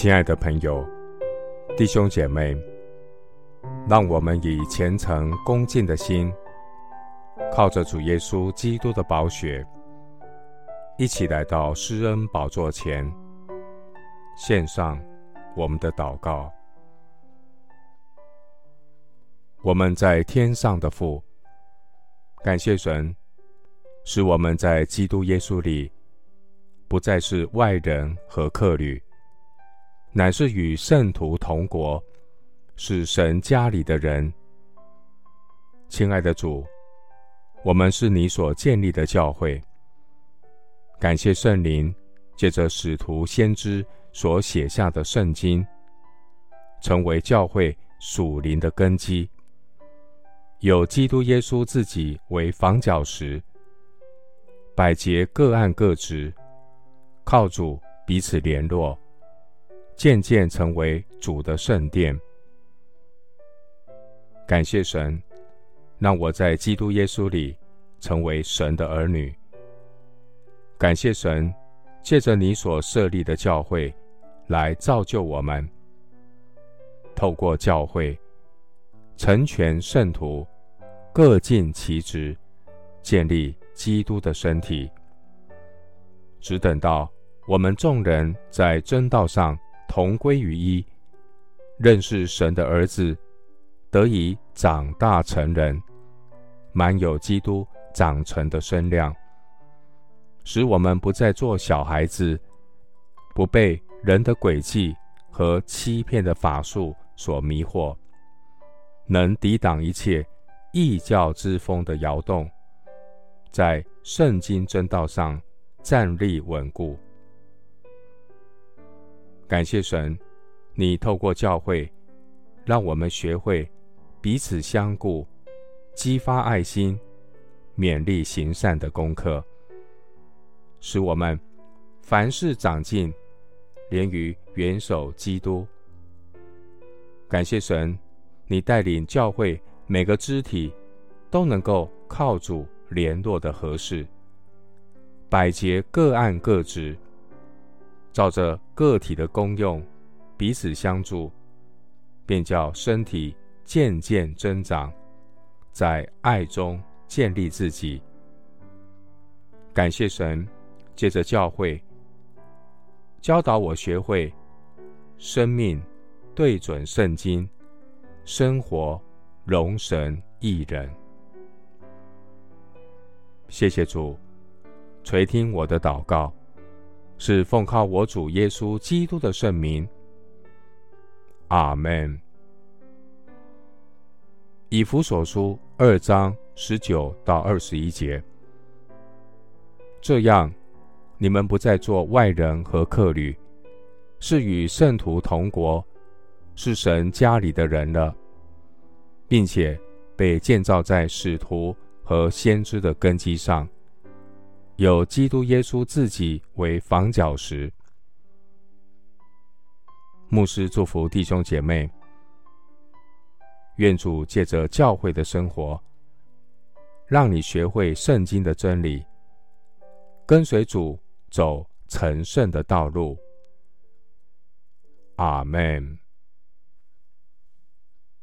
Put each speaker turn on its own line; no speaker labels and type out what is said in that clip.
亲爱的朋友、弟兄姐妹，让我们以虔诚恭敬的心，靠着主耶稣基督的宝血，一起来到施恩宝座前，献上我们的祷告。我们在天上的父，感谢神，使我们在基督耶稣里，不再是外人和客旅。乃是与圣徒同国，是神家里的人。亲爱的主，我们是你所建立的教会。感谢圣灵借着使徒先知所写下的圣经，成为教会属灵的根基。有基督耶稣自己为房角石，百节各按各职，靠主彼此联络。渐渐成为主的圣殿。感谢神，让我在基督耶稣里成为神的儿女。感谢神，借着你所设立的教会来造就我们，透过教会成全圣徒，各尽其职，建立基督的身体。只等到我们众人在真道上。同归于一，认识神的儿子，得以长大成人，满有基督长成的身量，使我们不再做小孩子，不被人的诡计和欺骗的法术所迷惑，能抵挡一切异教之风的摇动，在圣经真道上站立稳固。感谢神，你透过教会，让我们学会彼此相顾，激发爱心，勉励行善的功课，使我们凡事长进，连于元首基督。感谢神，你带领教会每个肢体都能够靠主联络的合适，百节各按各职。照着个体的功用，彼此相助，便叫身体渐渐增长，在爱中建立自己。感谢神，借着教会教导我学会生命对准圣经，生活荣神益人。谢谢主，垂听我的祷告。是奉靠我主耶稣基督的圣名，阿门。以弗所书二章十九到二十一节，这样你们不再做外人和客旅，是与圣徒同国，是神家里的人了，并且被建造在使徒和先知的根基上。有基督耶稣自己为房角石。牧师祝福弟兄姐妹，愿主借着教会的生活，让你学会圣经的真理，跟随主走成圣的道路。阿门。